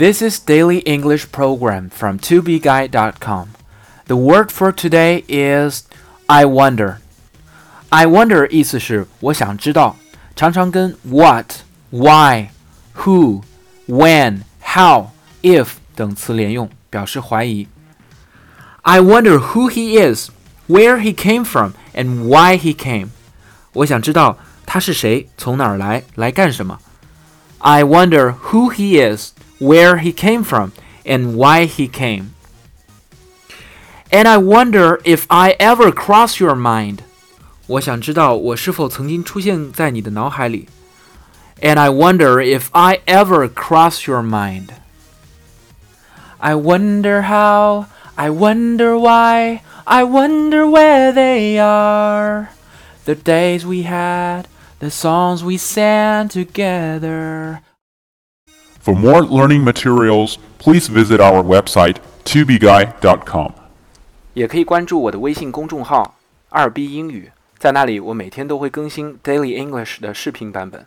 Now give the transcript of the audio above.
This is daily English program from 2bguy.com. The word for today is I wonder. I wonder 意思是我想知道，常常跟 what、why、who、when、how、if 等词连用，表示怀疑。I wonder who he is, where he came from, and why he came. 我想知道他是谁，从哪儿来，来干什么。I wonder who he is, where he came from, and why he came. And I wonder if I ever cross your mind. 我想知道我是否曾经出现在你的脑海里。And I wonder if I ever cross your mind. I wonder how, I wonder why, I wonder where they are. The days we had, the songs we sang together. For more learning materials, please visit our website 2bguide.com。也可以关注我的微信公众号“二 B 英语”，在那里我每天都会更新 Daily English 的视频版本。